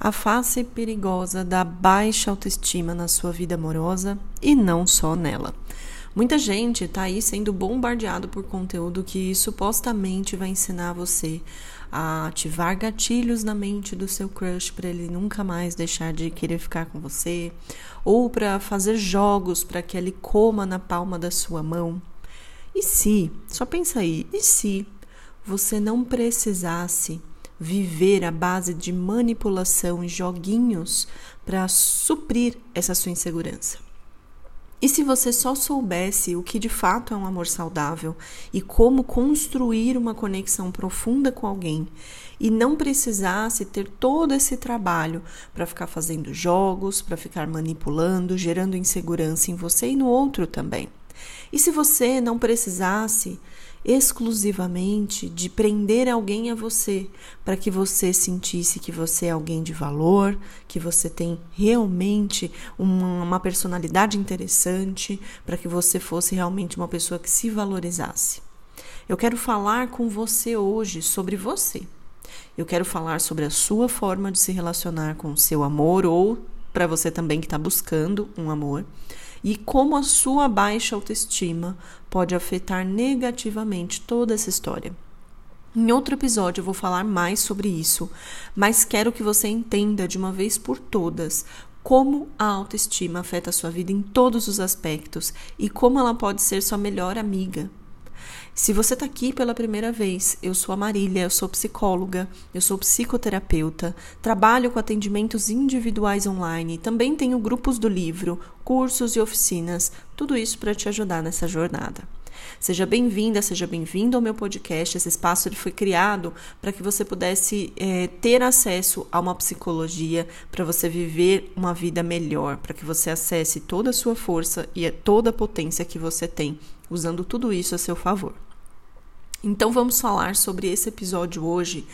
a face perigosa da baixa autoestima na sua vida amorosa e não só nela. Muita gente está aí sendo bombardeado por conteúdo que supostamente vai ensinar você a ativar gatilhos na mente do seu crush para ele nunca mais deixar de querer ficar com você, ou para fazer jogos para que ele coma na palma da sua mão. E se, só pensa aí, e se você não precisasse viver à base de manipulação e joguinhos para suprir essa sua insegurança. E se você só soubesse o que de fato é um amor saudável e como construir uma conexão profunda com alguém e não precisasse ter todo esse trabalho para ficar fazendo jogos, para ficar manipulando, gerando insegurança em você e no outro também. E se você não precisasse exclusivamente de prender alguém a você, para que você sentisse que você é alguém de valor, que você tem realmente uma, uma personalidade interessante, para que você fosse realmente uma pessoa que se valorizasse. Eu quero falar com você hoje sobre você. Eu quero falar sobre a sua forma de se relacionar com o seu amor ou para você também que está buscando um amor e como a sua baixa autoestima pode afetar negativamente toda essa história. Em outro episódio eu vou falar mais sobre isso, mas quero que você entenda de uma vez por todas como a autoestima afeta a sua vida em todos os aspectos e como ela pode ser sua melhor amiga. Se você está aqui pela primeira vez, eu sou a Marília, eu sou psicóloga, eu sou psicoterapeuta, trabalho com atendimentos individuais online, também tenho grupos do livro, cursos e oficinas, tudo isso para te ajudar nessa jornada. Seja bem-vinda, seja bem-vindo ao meu podcast. Esse espaço ele foi criado para que você pudesse é, ter acesso a uma psicologia, para você viver uma vida melhor, para que você acesse toda a sua força e toda a potência que você tem, usando tudo isso a seu favor. Então vamos falar sobre esse episódio hoje.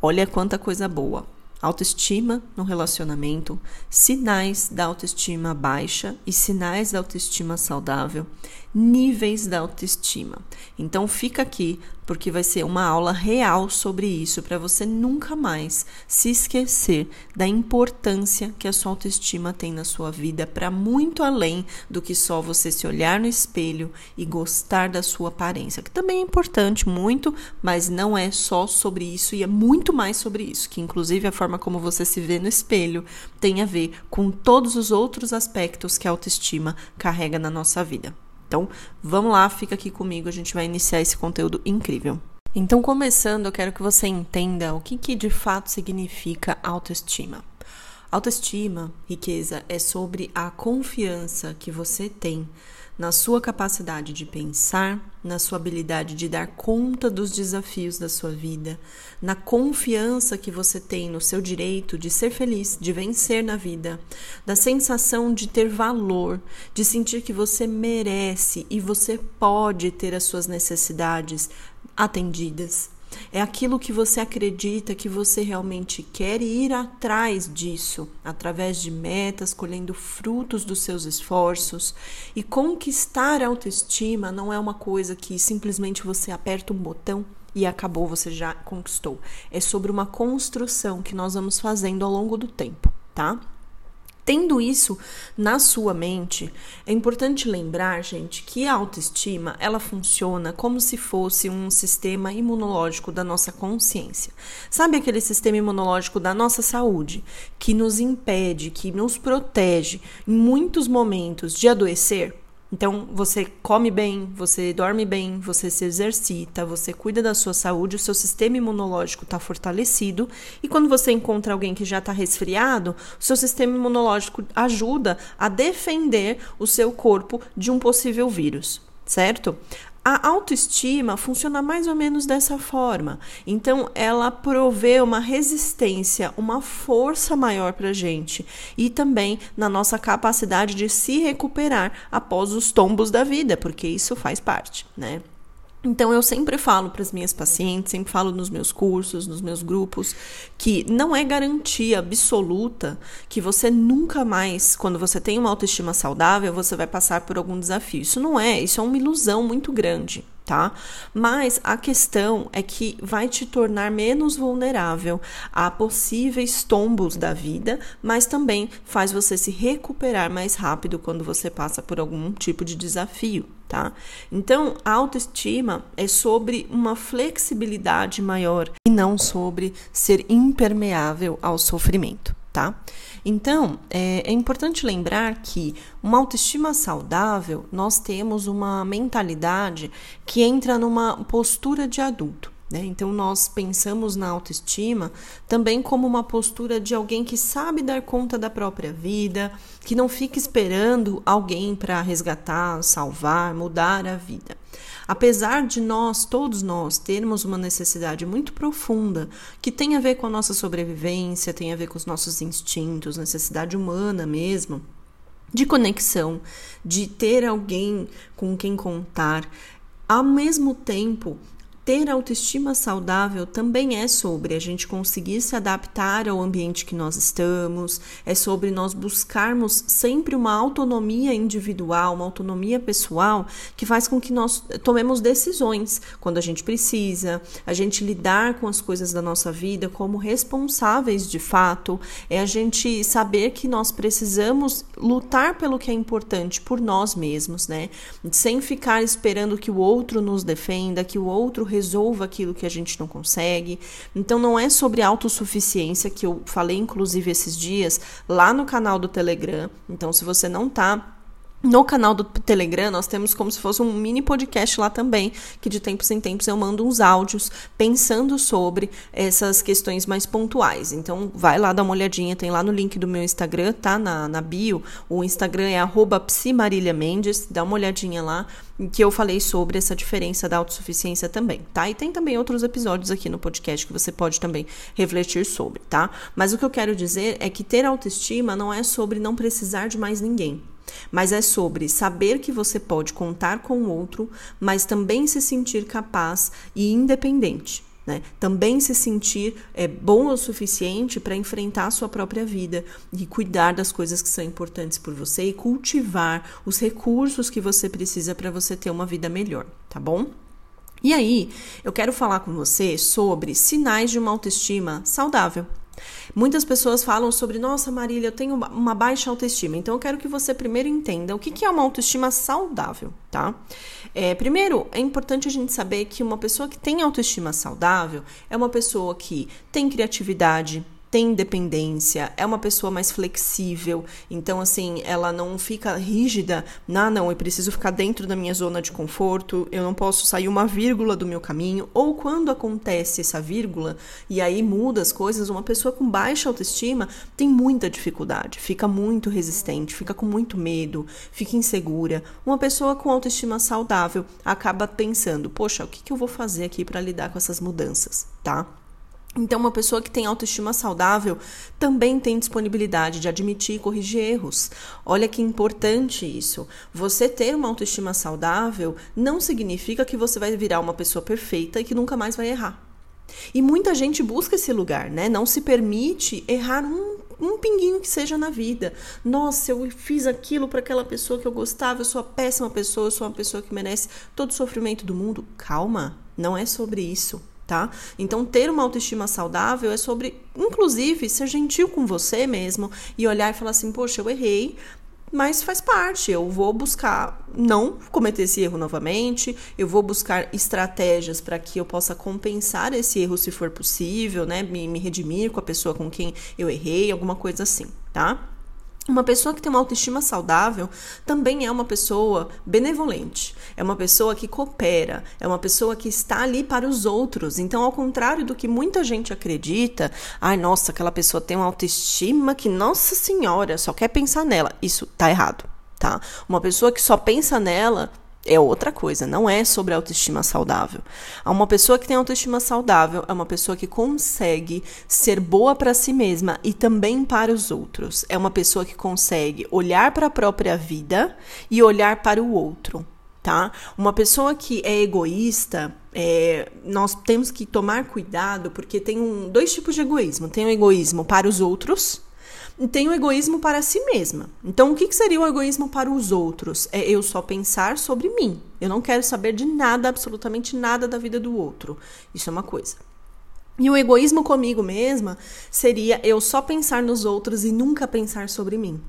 Olha quanta coisa boa autoestima no relacionamento, sinais da autoestima baixa e sinais da autoestima saudável, níveis da autoestima. Então fica aqui porque vai ser uma aula real sobre isso para você nunca mais se esquecer da importância que a sua autoestima tem na sua vida para muito além do que só você se olhar no espelho e gostar da sua aparência, que também é importante muito, mas não é só sobre isso e é muito mais sobre isso, que inclusive a forma como você se vê no espelho tem a ver com todos os outros aspectos que a autoestima carrega na nossa vida. Então, vamos lá, fica aqui comigo, a gente vai iniciar esse conteúdo incrível. Então, começando, eu quero que você entenda o que, que de fato significa autoestima. Autoestima, riqueza, é sobre a confiança que você tem na sua capacidade de pensar, na sua habilidade de dar conta dos desafios da sua vida, na confiança que você tem no seu direito de ser feliz, de vencer na vida, da sensação de ter valor, de sentir que você merece e você pode ter as suas necessidades atendidas. É aquilo que você acredita que você realmente quer e ir atrás disso, através de metas, colhendo frutos dos seus esforços. E conquistar a autoestima não é uma coisa que simplesmente você aperta um botão e acabou, você já conquistou. É sobre uma construção que nós vamos fazendo ao longo do tempo, tá? Tendo isso na sua mente, é importante lembrar, gente, que a autoestima, ela funciona como se fosse um sistema imunológico da nossa consciência. Sabe aquele sistema imunológico da nossa saúde, que nos impede, que nos protege em muitos momentos de adoecer? Então, você come bem, você dorme bem, você se exercita, você cuida da sua saúde, o seu sistema imunológico está fortalecido. E quando você encontra alguém que já está resfriado, o seu sistema imunológico ajuda a defender o seu corpo de um possível vírus, certo? A autoestima funciona mais ou menos dessa forma. Então, ela provê uma resistência, uma força maior para a gente e também na nossa capacidade de se recuperar após os tombos da vida, porque isso faz parte, né? Então, eu sempre falo para as minhas pacientes, sempre falo nos meus cursos, nos meus grupos, que não é garantia absoluta que você nunca mais, quando você tem uma autoestima saudável, você vai passar por algum desafio. Isso não é, isso é uma ilusão muito grande, tá? Mas a questão é que vai te tornar menos vulnerável a possíveis tombos da vida, mas também faz você se recuperar mais rápido quando você passa por algum tipo de desafio, tá? Então, a autoestima é sobre uma flexibilidade maior e não sobre ser impermeável ao sofrimento, tá? Então, é, é, importante lembrar que uma autoestima saudável, nós temos uma mentalidade que entra numa postura de adulto. Né? Então, nós pensamos na autoestima também como uma postura de alguém que sabe dar conta da própria vida, que não fica esperando alguém para resgatar, salvar, mudar a vida. Apesar de nós, todos nós, termos uma necessidade muito profunda que tem a ver com a nossa sobrevivência, tem a ver com os nossos instintos, necessidade humana mesmo, de conexão, de ter alguém com quem contar, ao mesmo tempo ter autoestima saudável também é sobre a gente conseguir se adaptar ao ambiente que nós estamos, é sobre nós buscarmos sempre uma autonomia individual, uma autonomia pessoal que faz com que nós tomemos decisões quando a gente precisa, a gente lidar com as coisas da nossa vida como responsáveis de fato, é a gente saber que nós precisamos lutar pelo que é importante por nós mesmos, né? Sem ficar esperando que o outro nos defenda, que o outro resolva aquilo que a gente não consegue. Então não é sobre autossuficiência que eu falei inclusive esses dias lá no canal do Telegram. Então se você não tá no canal do Telegram, nós temos como se fosse um mini podcast lá também, que de tempos em tempos eu mando uns áudios pensando sobre essas questões mais pontuais. Então, vai lá dar uma olhadinha, tem lá no link do meu Instagram, tá? Na, na bio. O Instagram é psimarilhamendes, dá uma olhadinha lá, que eu falei sobre essa diferença da autossuficiência também, tá? E tem também outros episódios aqui no podcast que você pode também refletir sobre, tá? Mas o que eu quero dizer é que ter autoestima não é sobre não precisar de mais ninguém mas é sobre saber que você pode contar com o outro, mas também se sentir capaz e independente. Né? Também se sentir é, bom o suficiente para enfrentar a sua própria vida e cuidar das coisas que são importantes por você e cultivar os recursos que você precisa para você ter uma vida melhor, tá bom? E aí, eu quero falar com você sobre sinais de uma autoestima saudável. Muitas pessoas falam sobre, nossa, Marília, eu tenho uma baixa autoestima. Então, eu quero que você primeiro entenda o que é uma autoestima saudável, tá? É, primeiro, é importante a gente saber que uma pessoa que tem autoestima saudável é uma pessoa que tem criatividade, tem independência, é uma pessoa mais flexível, então assim, ela não fica rígida, ah, não, eu preciso ficar dentro da minha zona de conforto, eu não posso sair uma vírgula do meu caminho, ou quando acontece essa vírgula e aí muda as coisas, uma pessoa com baixa autoestima tem muita dificuldade, fica muito resistente, fica com muito medo, fica insegura. Uma pessoa com autoestima saudável acaba pensando, poxa, o que, que eu vou fazer aqui para lidar com essas mudanças, tá? Então, uma pessoa que tem autoestima saudável também tem disponibilidade de admitir e corrigir erros. Olha que importante isso. Você ter uma autoestima saudável não significa que você vai virar uma pessoa perfeita e que nunca mais vai errar. E muita gente busca esse lugar, né? Não se permite errar um, um pinguinho que seja na vida. Nossa, eu fiz aquilo para aquela pessoa que eu gostava, eu sou a péssima pessoa, eu sou uma pessoa que merece todo o sofrimento do mundo. Calma, não é sobre isso tá? Então, ter uma autoestima saudável é sobre, inclusive, ser gentil com você mesmo e olhar e falar assim: poxa, eu errei, mas faz parte. Eu vou buscar não cometer esse erro novamente, eu vou buscar estratégias para que eu possa compensar esse erro se for possível, né? Me, me redimir com a pessoa com quem eu errei, alguma coisa assim, tá? Uma pessoa que tem uma autoestima saudável também é uma pessoa benevolente, é uma pessoa que coopera, é uma pessoa que está ali para os outros. Então, ao contrário do que muita gente acredita, ai, nossa, aquela pessoa tem uma autoestima que, nossa senhora, só quer pensar nela. Isso tá errado, tá? Uma pessoa que só pensa nela é outra coisa, não é sobre autoestima saudável. Uma pessoa que tem autoestima saudável é uma pessoa que consegue ser boa para si mesma e também para os outros. É uma pessoa que consegue olhar para a própria vida e olhar para o outro, tá? Uma pessoa que é egoísta, é, nós temos que tomar cuidado porque tem um, dois tipos de egoísmo. Tem o egoísmo para os outros tem o egoísmo para si mesma. Então, o que, que seria o egoísmo para os outros? É eu só pensar sobre mim. Eu não quero saber de nada, absolutamente nada da vida do outro. Isso é uma coisa. E o egoísmo comigo mesma seria eu só pensar nos outros e nunca pensar sobre mim.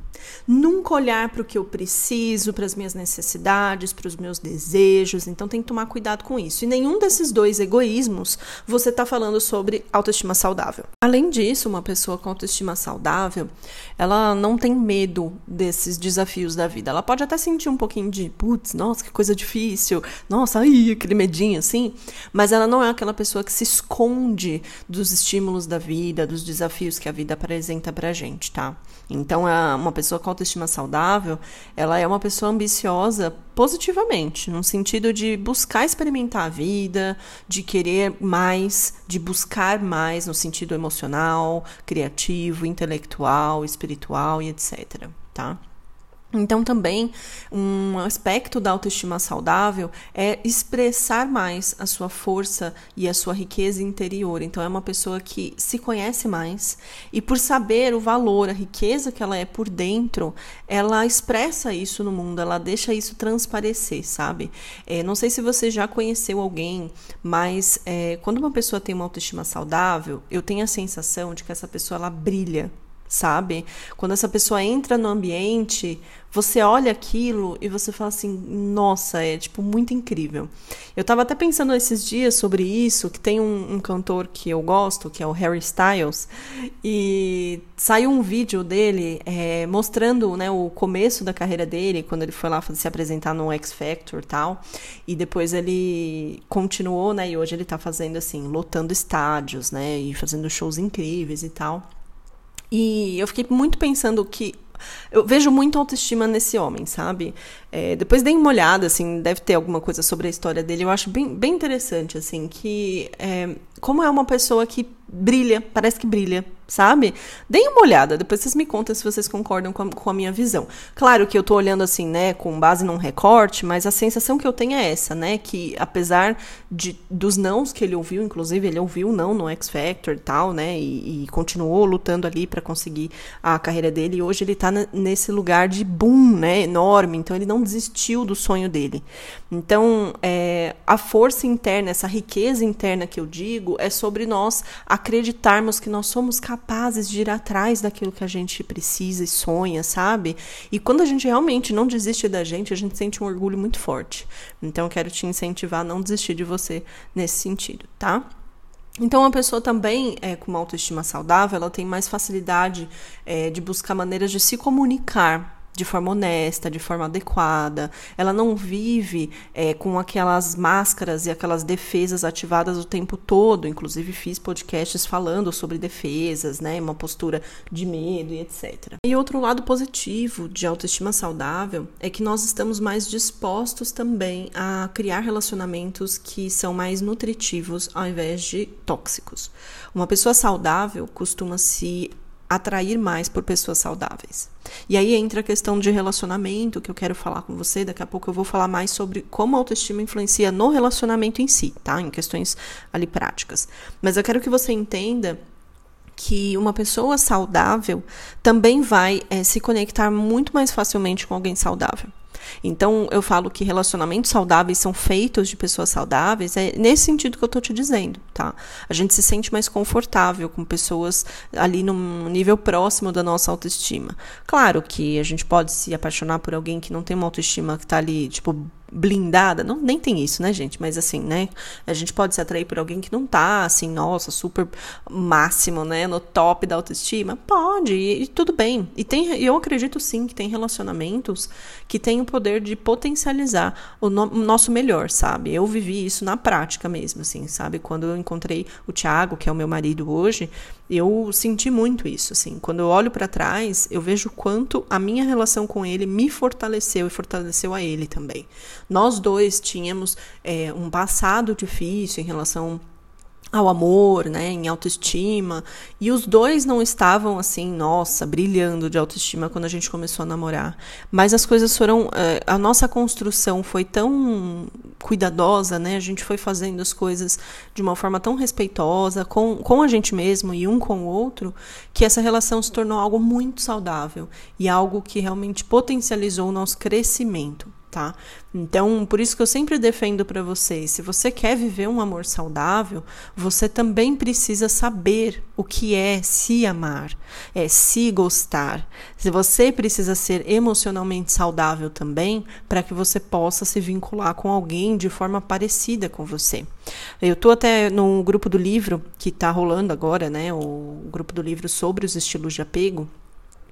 Nunca olhar para o que eu preciso, para as minhas necessidades, para os meus desejos. Então tem que tomar cuidado com isso. E nenhum desses dois egoísmos você está falando sobre autoestima saudável. Além disso, uma pessoa com autoestima saudável, ela não tem medo desses desafios da vida. Ela pode até sentir um pouquinho de, putz, nossa, que coisa difícil, nossa, ai, aquele medinho assim. Mas ela não é aquela pessoa que se esconde dos estímulos da vida, dos desafios que a vida apresenta pra gente, tá? Então, uma pessoa com autoestima saudável, ela é uma pessoa ambiciosa positivamente, no sentido de buscar experimentar a vida, de querer mais, de buscar mais no sentido emocional, criativo, intelectual, espiritual e etc, tá? Então, também, um aspecto da autoestima saudável é expressar mais a sua força e a sua riqueza interior. Então, é uma pessoa que se conhece mais e, por saber o valor, a riqueza que ela é por dentro, ela expressa isso no mundo, ela deixa isso transparecer, sabe? É, não sei se você já conheceu alguém, mas é, quando uma pessoa tem uma autoestima saudável, eu tenho a sensação de que essa pessoa ela brilha sabe? Quando essa pessoa entra no ambiente, você olha aquilo e você fala assim: nossa, é tipo muito incrível. Eu tava até pensando esses dias sobre isso, que tem um, um cantor que eu gosto, que é o Harry Styles, e saiu um vídeo dele é, mostrando né, o começo da carreira dele, quando ele foi lá se apresentar no X Factor e tal, e depois ele continuou, né, e hoje ele tá fazendo assim, lotando estádios, né, e fazendo shows incríveis e tal. E eu fiquei muito pensando que eu vejo muito autoestima nesse homem, sabe? É, depois dei uma olhada, assim, deve ter alguma coisa sobre a história dele. Eu acho bem, bem interessante, assim, que é, como é uma pessoa que brilha, parece que brilha, sabe? Deem uma olhada, depois vocês me contam se vocês concordam com a, com a, minha visão. Claro que eu tô olhando assim, né, com base num recorte, mas a sensação que eu tenho é essa, né, que apesar de, dos nãos que ele ouviu, inclusive ele ouviu não no X Factor e tal, né, e, e continuou lutando ali para conseguir a carreira dele, e hoje ele tá nesse lugar de boom, né, enorme, então ele não desistiu do sonho dele. Então, é, a força interna, essa riqueza interna que eu digo, é sobre nós acreditarmos que nós somos capazes de ir atrás daquilo que a gente precisa e sonha, sabe? E quando a gente realmente não desiste da gente, a gente sente um orgulho muito forte. Então, quero te incentivar a não desistir de você nesse sentido, tá? Então, uma pessoa também é, com uma autoestima saudável, ela tem mais facilidade é, de buscar maneiras de se comunicar de forma honesta, de forma adequada. Ela não vive é, com aquelas máscaras e aquelas defesas ativadas o tempo todo. Inclusive, fiz podcasts falando sobre defesas, né? Uma postura de medo e etc. E outro lado positivo de autoestima saudável é que nós estamos mais dispostos também a criar relacionamentos que são mais nutritivos ao invés de tóxicos. Uma pessoa saudável costuma se atrair mais por pessoas saudáveis. E aí entra a questão de relacionamento, que eu quero falar com você. Daqui a pouco eu vou falar mais sobre como a autoestima influencia no relacionamento em si, tá? Em questões ali práticas. Mas eu quero que você entenda que uma pessoa saudável também vai é, se conectar muito mais facilmente com alguém saudável. Então, eu falo que relacionamentos saudáveis são feitos de pessoas saudáveis, é nesse sentido que eu estou te dizendo, tá? A gente se sente mais confortável com pessoas ali num nível próximo da nossa autoestima. Claro que a gente pode se apaixonar por alguém que não tem uma autoestima que está ali, tipo, blindada, não, nem tem isso, né, gente? Mas assim, né? A gente pode se atrair por alguém que não tá, assim, nossa, super máximo, né? No top da autoestima. Pode, e, e tudo bem. E tem, eu acredito sim que tem relacionamentos que têm o poder de potencializar o, no, o nosso melhor, sabe? Eu vivi isso na prática mesmo, assim, sabe? Quando eu encontrei o Thiago, que é o meu marido hoje, eu senti muito isso, assim. Quando eu olho para trás, eu vejo quanto a minha relação com ele me fortaleceu e fortaleceu a ele também. Nós dois tínhamos é, um passado difícil em relação ao amor, né, em autoestima, e os dois não estavam assim, nossa, brilhando de autoestima quando a gente começou a namorar. Mas as coisas foram, eh, a nossa construção foi tão cuidadosa, né? A gente foi fazendo as coisas de uma forma tão respeitosa com, com a gente mesmo e um com o outro, que essa relação se tornou algo muito saudável e algo que realmente potencializou o nosso crescimento tá? Então, por isso que eu sempre defendo para vocês, se você quer viver um amor saudável, você também precisa saber o que é se amar, é se gostar. Se você precisa ser emocionalmente saudável também, para que você possa se vincular com alguém de forma parecida com você. Eu tô até no grupo do livro que está rolando agora, né, o grupo do livro sobre os estilos de apego,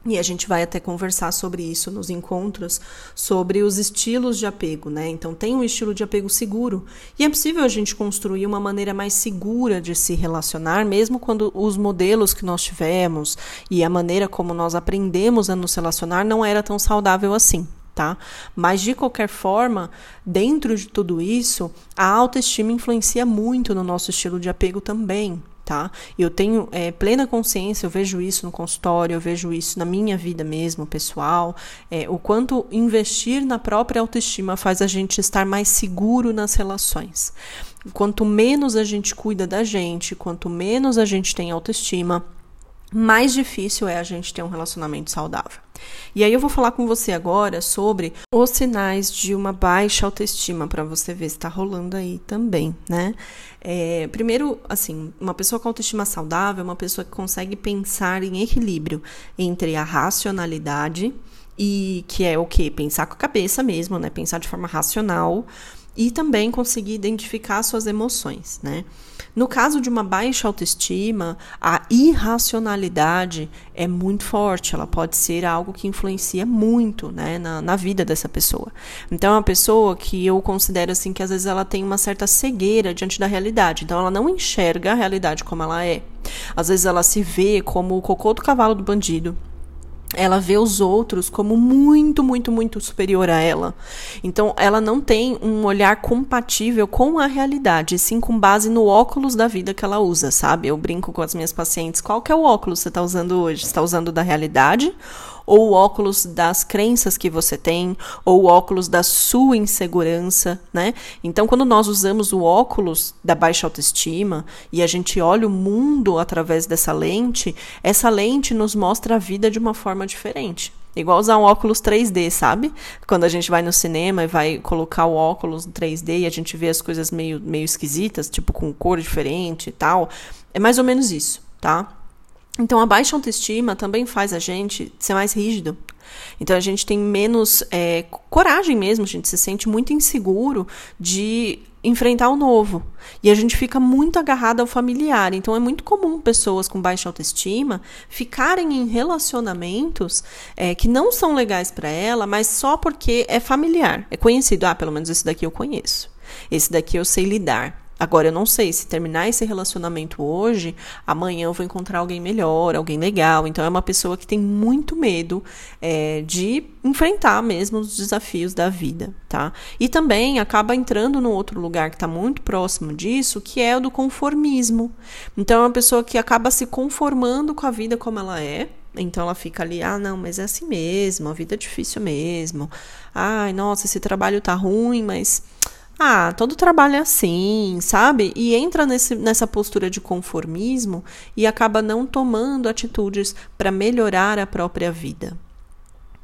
e a gente vai até conversar sobre isso nos encontros, sobre os estilos de apego, né? Então, tem um estilo de apego seguro. E é possível a gente construir uma maneira mais segura de se relacionar, mesmo quando os modelos que nós tivemos e a maneira como nós aprendemos a nos relacionar não era tão saudável assim. Tá? Mas de qualquer forma, dentro de tudo isso, a autoestima influencia muito no nosso estilo de apego também, tá? Eu tenho é, plena consciência, eu vejo isso no consultório, eu vejo isso na minha vida mesmo, pessoal, é, o quanto investir na própria autoestima faz a gente estar mais seguro nas relações. Quanto menos a gente cuida da gente, quanto menos a gente tem autoestima, mais difícil é a gente ter um relacionamento saudável. E aí eu vou falar com você agora sobre os sinais de uma baixa autoestima para você ver se está rolando aí também, né? É, primeiro, assim, uma pessoa com autoestima saudável é uma pessoa que consegue pensar em equilíbrio entre a racionalidade e que é o que pensar com a cabeça mesmo, né? Pensar de forma racional e também conseguir identificar suas emoções, né? No caso de uma baixa autoestima, a irracionalidade é muito forte, ela pode ser algo que influencia muito né, na, na vida dessa pessoa. Então, é uma pessoa que eu considero assim que às vezes ela tem uma certa cegueira diante da realidade, então ela não enxerga a realidade como ela é. Às vezes ela se vê como o cocô do cavalo do bandido, ela vê os outros como muito, muito, muito superior a ela. Então, ela não tem um olhar compatível com a realidade, sim com base no óculos da vida que ela usa, sabe? Eu brinco com as minhas pacientes, qual que é o óculos que você está usando hoje? Você está usando da realidade ou o óculos das crenças que você tem, ou o óculos da sua insegurança, né? Então, quando nós usamos o óculos da baixa autoestima e a gente olha o mundo através dessa lente, essa lente nos mostra a vida de uma forma diferente. Igual usar um óculos 3D, sabe? Quando a gente vai no cinema e vai colocar o óculos 3D e a gente vê as coisas meio, meio esquisitas, tipo com cor diferente e tal. É mais ou menos isso, tá? Então, a baixa autoestima também faz a gente ser mais rígido. Então, a gente tem menos é, coragem mesmo, a gente se sente muito inseguro de enfrentar o novo. E a gente fica muito agarrado ao familiar. Então, é muito comum pessoas com baixa autoestima ficarem em relacionamentos é, que não são legais para ela, mas só porque é familiar. É conhecido. Ah, pelo menos esse daqui eu conheço. Esse daqui eu sei lidar. Agora, eu não sei se terminar esse relacionamento hoje, amanhã eu vou encontrar alguém melhor, alguém legal. Então, é uma pessoa que tem muito medo é, de enfrentar mesmo os desafios da vida, tá? E também acaba entrando no outro lugar que está muito próximo disso, que é o do conformismo. Então, é uma pessoa que acaba se conformando com a vida como ela é, então ela fica ali, ah, não, mas é assim mesmo, a vida é difícil mesmo. Ai, nossa, esse trabalho tá ruim, mas ah, todo trabalho é assim, sabe? E entra nesse, nessa postura de conformismo e acaba não tomando atitudes para melhorar a própria vida.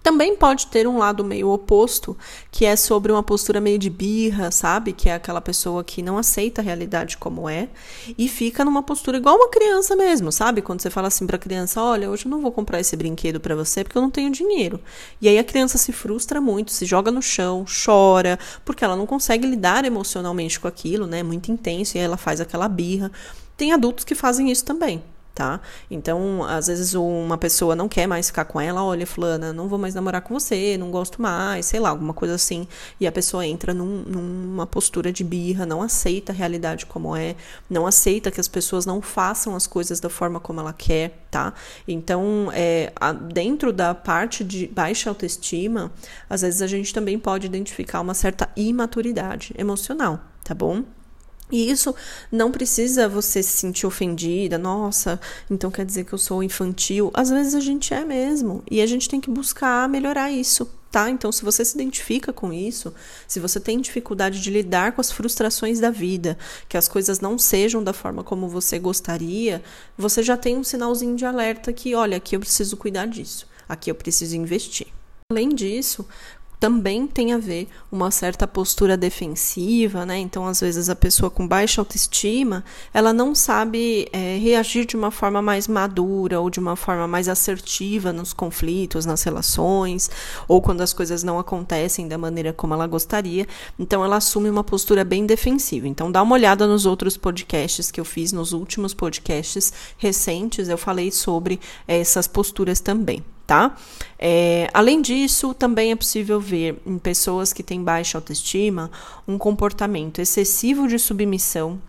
Também pode ter um lado meio oposto, que é sobre uma postura meio de birra, sabe? Que é aquela pessoa que não aceita a realidade como é e fica numa postura igual uma criança mesmo, sabe? Quando você fala assim para a criança: "Olha, hoje eu não vou comprar esse brinquedo para você porque eu não tenho dinheiro". E aí a criança se frustra muito, se joga no chão, chora, porque ela não consegue lidar emocionalmente com aquilo, né? Muito intenso e aí ela faz aquela birra. Tem adultos que fazem isso também, tá? Então, às vezes uma pessoa não quer mais ficar com ela, olha, fulana, não vou mais namorar com você, não gosto mais, sei lá, alguma coisa assim, e a pessoa entra num, numa postura de birra, não aceita a realidade como é, não aceita que as pessoas não façam as coisas da forma como ela quer, tá? Então, é, a, dentro da parte de baixa autoestima, às vezes a gente também pode identificar uma certa imaturidade emocional, tá bom? E isso não precisa você se sentir ofendida, nossa, então quer dizer que eu sou infantil. Às vezes a gente é mesmo, e a gente tem que buscar melhorar isso, tá? Então, se você se identifica com isso, se você tem dificuldade de lidar com as frustrações da vida, que as coisas não sejam da forma como você gostaria, você já tem um sinalzinho de alerta que, olha, aqui eu preciso cuidar disso, aqui eu preciso investir. Além disso, também tem a ver uma certa postura defensiva, né? Então, às vezes, a pessoa com baixa autoestima, ela não sabe é, reagir de uma forma mais madura ou de uma forma mais assertiva nos conflitos, nas relações, ou quando as coisas não acontecem da maneira como ela gostaria. Então, ela assume uma postura bem defensiva. Então, dá uma olhada nos outros podcasts que eu fiz, nos últimos podcasts recentes, eu falei sobre essas posturas também tá? É, além disso, também é possível ver em pessoas que têm baixa autoestima um comportamento excessivo de submissão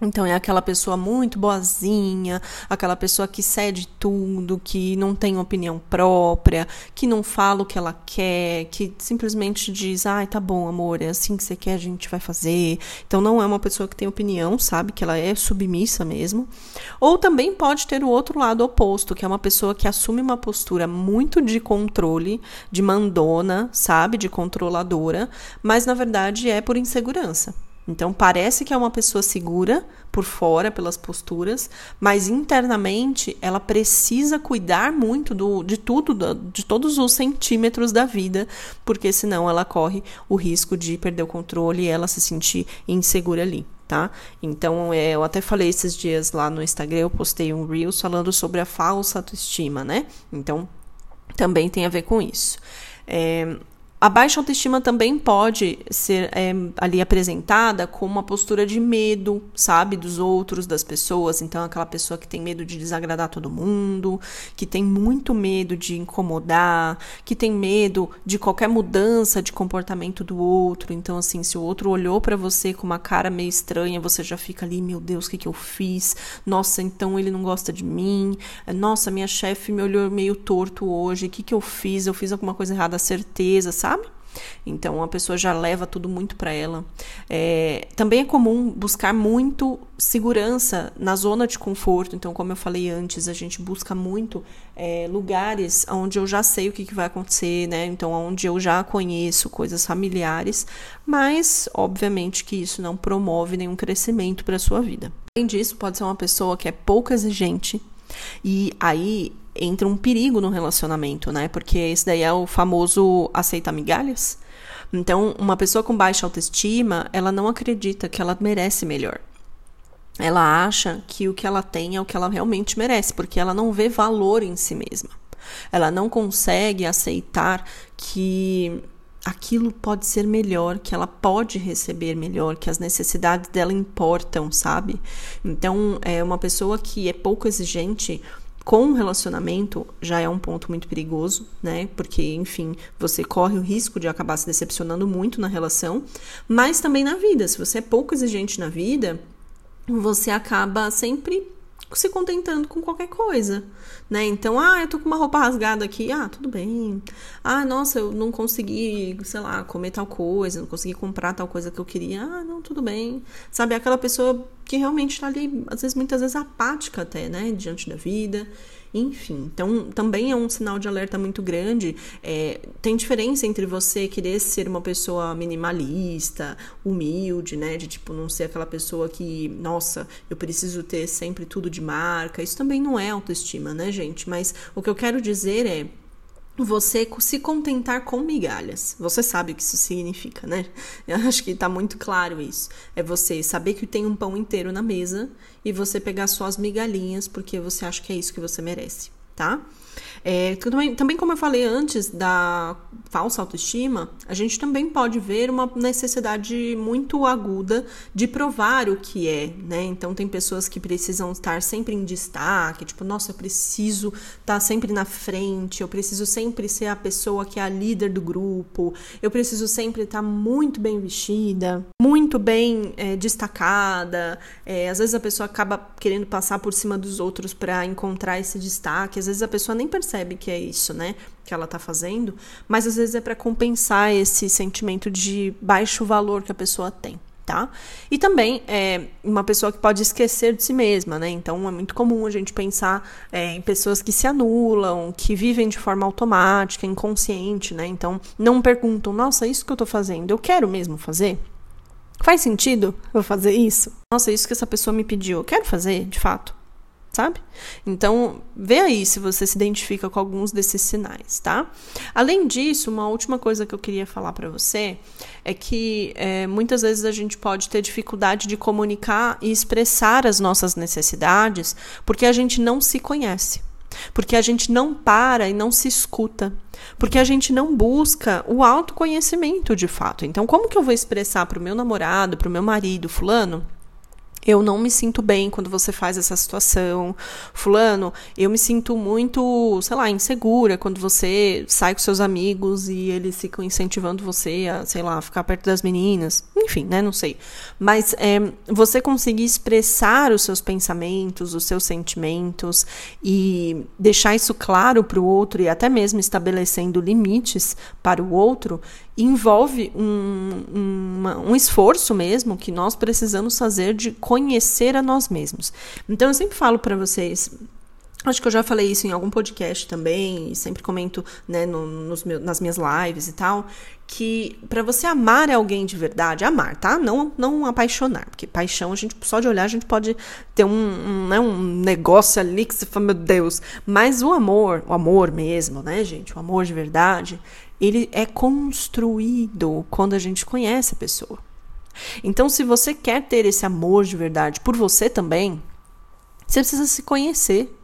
então é aquela pessoa muito boazinha, aquela pessoa que cede tudo, que não tem opinião própria, que não fala o que ela quer, que simplesmente diz: "Ai, tá bom, amor, é assim que você quer, a gente vai fazer". Então não é uma pessoa que tem opinião, sabe? Que ela é submissa mesmo. Ou também pode ter o outro lado oposto, que é uma pessoa que assume uma postura muito de controle, de mandona, sabe? De controladora, mas na verdade é por insegurança. Então parece que é uma pessoa segura por fora, pelas posturas, mas internamente ela precisa cuidar muito do, de tudo, de todos os centímetros da vida, porque senão ela corre o risco de perder o controle e ela se sentir insegura ali. Tá? Então, é, eu até falei esses dias lá no Instagram, eu postei um Reels falando sobre a falsa autoestima, né? Então, também tem a ver com isso. É, a baixa autoestima também pode ser é, ali apresentada como uma postura de medo, sabe, dos outros, das pessoas. Então, aquela pessoa que tem medo de desagradar todo mundo, que tem muito medo de incomodar, que tem medo de qualquer mudança de comportamento do outro. Então, assim, se o outro olhou para você com uma cara meio estranha, você já fica ali, meu Deus, o que, que eu fiz? Nossa, então ele não gosta de mim. Nossa, minha chefe me olhou meio torto hoje. O que, que eu fiz? Eu fiz alguma coisa errada, certeza, sabe? Sabe? Então a pessoa já leva tudo muito para ela. É, também é comum buscar muito segurança na zona de conforto. Então, como eu falei antes, a gente busca muito é, lugares onde eu já sei o que, que vai acontecer, né? Então, onde eu já conheço coisas familiares, mas obviamente que isso não promove nenhum crescimento para sua vida. Além disso, pode ser uma pessoa que é pouco exigente e aí entra um perigo no relacionamento, né? Porque esse daí é o famoso aceita migalhas. Então, uma pessoa com baixa autoestima, ela não acredita que ela merece melhor. Ela acha que o que ela tem é o que ela realmente merece, porque ela não vê valor em si mesma. Ela não consegue aceitar que aquilo pode ser melhor, que ela pode receber melhor, que as necessidades dela importam, sabe? Então, é uma pessoa que é pouco exigente com um relacionamento já é um ponto muito perigoso, né? Porque, enfim, você corre o risco de acabar se decepcionando muito na relação, mas também na vida. Se você é pouco exigente na vida, você acaba sempre se contentando com qualquer coisa, né? Então, ah, eu tô com uma roupa rasgada aqui, ah, tudo bem. Ah, nossa, eu não consegui, sei lá, comer tal coisa, não consegui comprar tal coisa que eu queria. Ah, não, tudo bem. Sabe, aquela pessoa que realmente tá ali, às vezes, muitas vezes apática até, né, diante da vida. Enfim, então também é um sinal de alerta muito grande. É, tem diferença entre você querer ser uma pessoa minimalista, humilde, né? De tipo, não ser aquela pessoa que, nossa, eu preciso ter sempre tudo de marca. Isso também não é autoestima, né, gente? Mas o que eu quero dizer é você se contentar com migalhas. Você sabe o que isso significa, né? Eu acho que tá muito claro isso. É você saber que tem um pão inteiro na mesa e você pegar só as migalhinhas porque você acha que é isso que você merece, tá? É, também, também, como eu falei antes da falsa autoestima, a gente também pode ver uma necessidade muito aguda de provar o que é, né? Então, tem pessoas que precisam estar sempre em destaque, tipo, nossa, eu preciso estar sempre na frente, eu preciso sempre ser a pessoa que é a líder do grupo, eu preciso sempre estar muito bem vestida, muito bem é, destacada. É, às vezes a pessoa acaba querendo passar por cima dos outros para encontrar esse destaque, às vezes a pessoa nem percebe percebe que é isso, né? Que ela tá fazendo, mas às vezes é para compensar esse sentimento de baixo valor que a pessoa tem. tá? E também é uma pessoa que pode esquecer de si mesma, né? Então é muito comum a gente pensar é, em pessoas que se anulam, que vivem de forma automática, inconsciente, né? Então não perguntam, nossa, isso que eu tô fazendo, eu quero mesmo fazer? Faz sentido eu fazer isso? Nossa, isso que essa pessoa me pediu, eu quero fazer, de fato? Sabe? Então, vê aí se você se identifica com alguns desses sinais, tá? Além disso, uma última coisa que eu queria falar para você é que é, muitas vezes a gente pode ter dificuldade de comunicar e expressar as nossas necessidades porque a gente não se conhece. Porque a gente não para e não se escuta. Porque a gente não busca o autoconhecimento de fato. Então, como que eu vou expressar para o meu namorado, para o meu marido, fulano? Eu não me sinto bem quando você faz essa situação. Fulano, eu me sinto muito, sei lá, insegura quando você sai com seus amigos e eles ficam incentivando você a, sei lá, ficar perto das meninas. Enfim, né? Não sei. Mas é, você conseguir expressar os seus pensamentos, os seus sentimentos e deixar isso claro para o outro e até mesmo estabelecendo limites para o outro, envolve um, um, um, esforço mesmo que nós precisamos fazer de conhecer a nós mesmos. Então, eu sempre falo para vocês. Acho que eu já falei isso em algum podcast também, e sempre comento né, no, nos meus, nas minhas lives e tal, que para você amar alguém de verdade, amar, tá? Não, não apaixonar, porque paixão, a gente só de olhar a gente pode ter um, um, né, um negócio ali que você fala, meu Deus. Mas o amor, o amor mesmo, né, gente? O amor de verdade, ele é construído quando a gente conhece a pessoa. Então, se você quer ter esse amor de verdade por você também, você precisa se conhecer.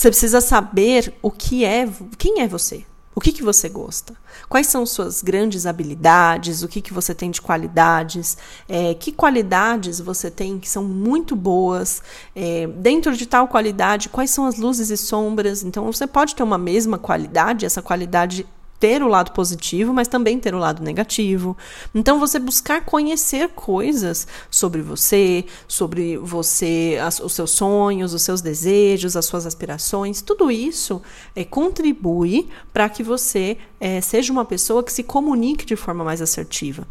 Você precisa saber o que é, quem é você. O que, que você gosta? Quais são suas grandes habilidades? O que, que você tem de qualidades? É, que qualidades você tem que são muito boas? É, dentro de tal qualidade, quais são as luzes e sombras? Então, você pode ter uma mesma qualidade, essa qualidade ter o lado positivo, mas também ter o lado negativo. Então, você buscar conhecer coisas sobre você, sobre você, as, os seus sonhos, os seus desejos, as suas aspirações, tudo isso é, contribui para que você é, seja uma pessoa que se comunique de forma mais assertiva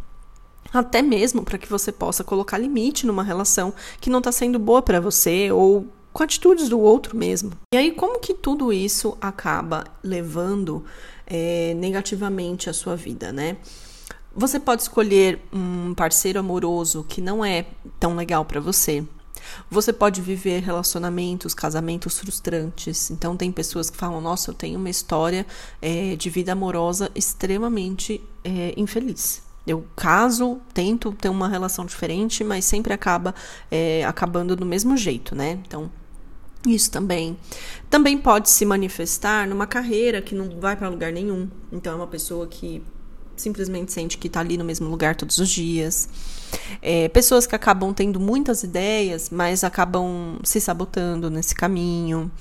até mesmo para que você possa colocar limite numa relação que não está sendo boa para você ou com atitudes do outro mesmo. E aí, como que tudo isso acaba levando é, negativamente a sua vida, né? Você pode escolher um parceiro amoroso que não é tão legal para você. Você pode viver relacionamentos, casamentos frustrantes. Então, tem pessoas que falam: Nossa, eu tenho uma história é, de vida amorosa extremamente é, infeliz. Eu caso, tento ter uma relação diferente, mas sempre acaba é, acabando do mesmo jeito, né? Então, isso também. Também pode se manifestar numa carreira que não vai para lugar nenhum. Então, é uma pessoa que simplesmente sente que está ali no mesmo lugar todos os dias. É, pessoas que acabam tendo muitas ideias, mas acabam se sabotando nesse caminho.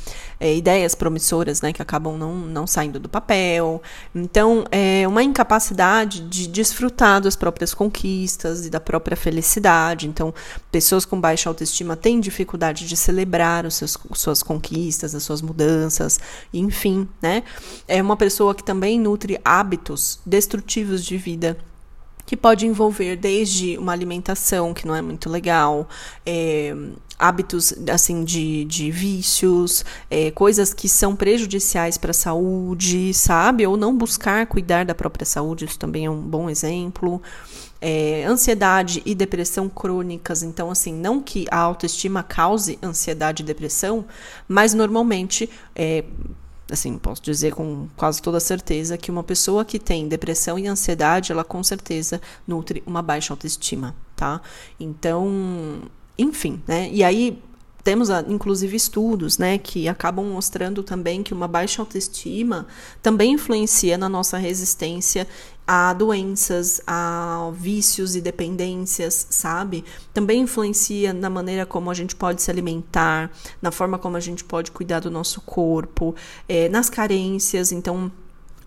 É, ideias promissoras, né, que acabam não, não saindo do papel. Então, é uma incapacidade de desfrutar das próprias conquistas e da própria felicidade. Então, pessoas com baixa autoestima têm dificuldade de celebrar os seus, suas conquistas, as suas mudanças, enfim, né? É uma pessoa que também nutre hábitos destrutivos de vida que pode envolver desde uma alimentação que não é muito legal, é, hábitos assim de, de vícios, é, coisas que são prejudiciais para a saúde, sabe? Ou não buscar cuidar da própria saúde, isso também é um bom exemplo. É, ansiedade e depressão crônicas. Então, assim, não que a autoestima cause ansiedade e depressão, mas normalmente é, assim, posso dizer com quase toda certeza que uma pessoa que tem depressão e ansiedade, ela com certeza nutre uma baixa autoestima, tá? Então, enfim, né? E aí temos inclusive estudos, né, que acabam mostrando também que uma baixa autoestima também influencia na nossa resistência a doenças, a vícios e dependências, sabe? Também influencia na maneira como a gente pode se alimentar, na forma como a gente pode cuidar do nosso corpo, é, nas carências. Então,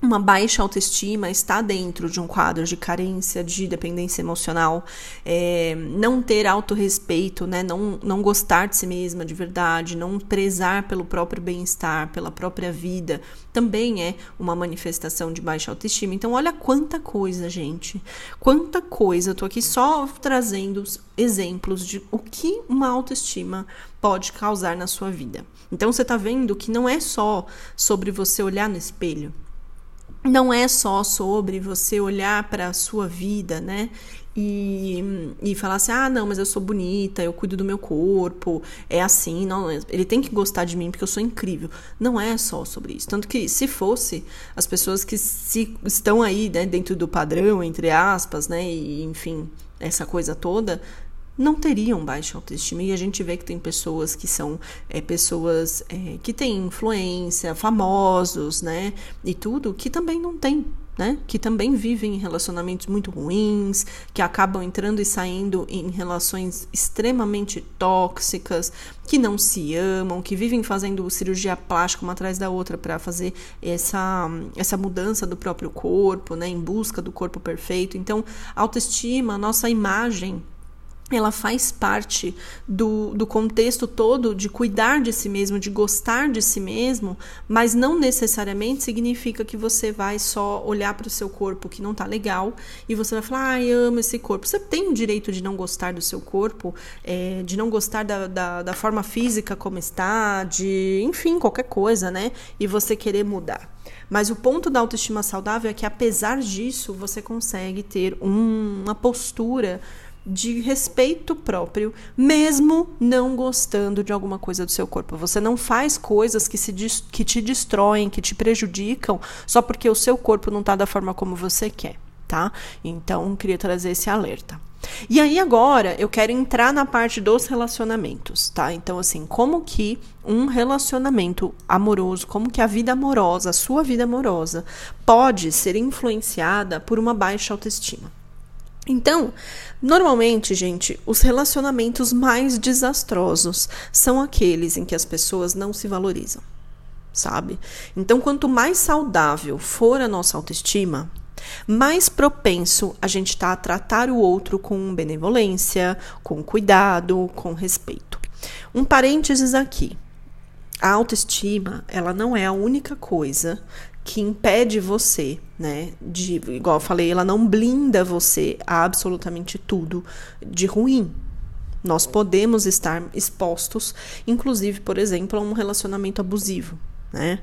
uma baixa autoestima está dentro de um quadro de carência, de dependência emocional, é, não ter autorrespeito, né? não, não gostar de si mesma de verdade, não prezar pelo próprio bem-estar, pela própria vida, também é uma manifestação de baixa autoestima. Então, olha quanta coisa, gente. Quanta coisa. Tô aqui só trazendo exemplos de o que uma autoestima pode causar na sua vida. Então, você tá vendo que não é só sobre você olhar no espelho não é só sobre você olhar para a sua vida, né? E, e falar assim: ah, não, mas eu sou bonita, eu cuido do meu corpo, é assim, não, ele tem que gostar de mim porque eu sou incrível. Não é só sobre isso. Tanto que, se fosse, as pessoas que se, estão aí, né, dentro do padrão, entre aspas, né, e enfim, essa coisa toda, não teriam baixa autoestima. E a gente vê que tem pessoas que são é, pessoas é, que têm influência, famosos, né? E tudo, que também não tem. Né? Que também vivem em relacionamentos muito ruins, que acabam entrando e saindo em relações extremamente tóxicas, que não se amam, que vivem fazendo cirurgia plástica uma atrás da outra para fazer essa, essa mudança do próprio corpo, né? Em busca do corpo perfeito. Então, autoestima, nossa imagem ela faz parte do, do contexto todo de cuidar de si mesmo, de gostar de si mesmo, mas não necessariamente significa que você vai só olhar para o seu corpo que não tá legal e você vai falar, ai, amo esse corpo. Você tem o direito de não gostar do seu corpo, é, de não gostar da, da, da forma física como está, de, enfim, qualquer coisa, né? E você querer mudar. Mas o ponto da autoestima saudável é que, apesar disso, você consegue ter um, uma postura de respeito próprio, mesmo não gostando de alguma coisa do seu corpo. Você não faz coisas que, se, que te destroem, que te prejudicam, só porque o seu corpo não está da forma como você quer, tá? Então, queria trazer esse alerta. E aí agora eu quero entrar na parte dos relacionamentos, tá? Então assim, como que um relacionamento amoroso, como que a vida amorosa, a sua vida amorosa pode ser influenciada por uma baixa autoestima? Então, normalmente, gente, os relacionamentos mais desastrosos são aqueles em que as pessoas não se valorizam, sabe? Então, quanto mais saudável for a nossa autoestima, mais propenso a gente está a tratar o outro com benevolência, com cuidado, com respeito. Um parênteses aqui. A autoestima, ela não é a única coisa que impede você, né, de, igual eu falei, ela não blinda você a absolutamente tudo de ruim. Nós podemos estar expostos, inclusive, por exemplo, a um relacionamento abusivo. Né?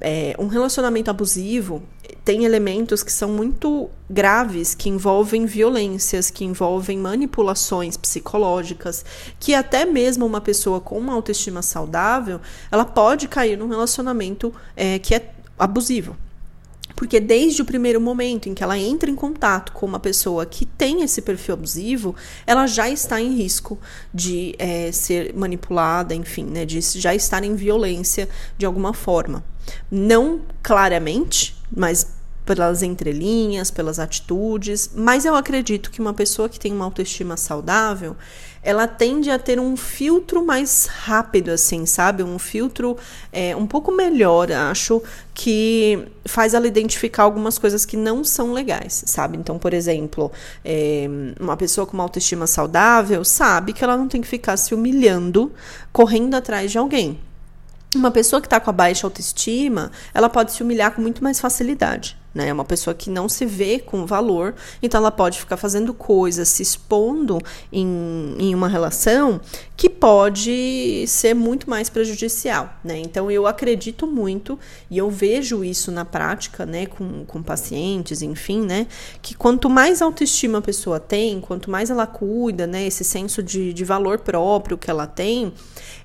É, um relacionamento abusivo tem elementos que são muito graves, que envolvem violências, que envolvem manipulações psicológicas, que até mesmo uma pessoa com uma autoestima saudável, ela pode cair num relacionamento é, que é abusivo. Porque desde o primeiro momento em que ela entra em contato com uma pessoa que tem esse perfil abusivo, ela já está em risco de é, ser manipulada, enfim, né, de já estar em violência de alguma forma. Não claramente, mas pelas entrelinhas, pelas atitudes, mas eu acredito que uma pessoa que tem uma autoestima saudável, ela tende a ter um filtro mais rápido, assim, sabe? Um filtro é, um pouco melhor, acho, que faz ela identificar algumas coisas que não são legais, sabe? Então, por exemplo, é, uma pessoa com uma autoestima saudável sabe que ela não tem que ficar se humilhando correndo atrás de alguém. Uma pessoa que está com a baixa autoestima, ela pode se humilhar com muito mais facilidade né? É uma pessoa que não se vê com valor, então ela pode ficar fazendo coisas, se expondo em, em uma relação que pode ser muito mais prejudicial, né? Então eu acredito muito e eu vejo isso na prática, né, com, com pacientes, enfim, né, que quanto mais autoestima a pessoa tem, quanto mais ela cuida, né, esse senso de, de valor próprio que ela tem,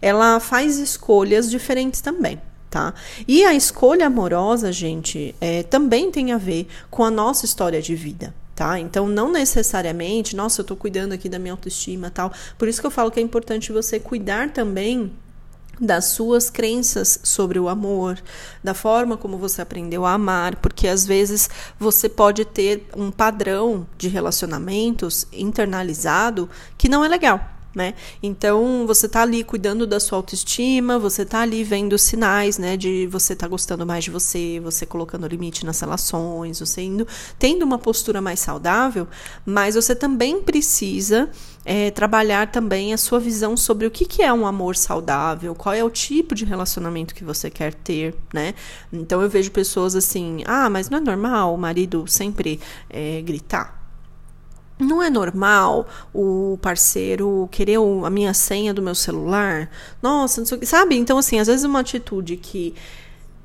ela faz escolhas diferentes também tá? E a escolha amorosa, gente, é, também tem a ver com a nossa história de vida. Tá? Então, não necessariamente, nossa, eu tô cuidando aqui da minha autoestima tal. Por isso que eu falo que é importante você cuidar também das suas crenças sobre o amor, da forma como você aprendeu a amar, porque às vezes você pode ter um padrão de relacionamentos internalizado que não é legal né? Então você tá ali cuidando da sua autoestima, você tá ali vendo sinais, né, de você tá gostando mais de você, você colocando limite nas relações, você indo tendo uma postura mais saudável, mas você também precisa é, trabalhar também a sua visão sobre o que, que é um amor saudável, qual é o tipo de relacionamento que você quer ter, né? Então eu vejo pessoas assim, ah, mas não é normal o marido sempre é, gritar não é normal o parceiro querer a minha senha do meu celular? Nossa, não sei o que. Sabe? Então, assim, às vezes uma atitude que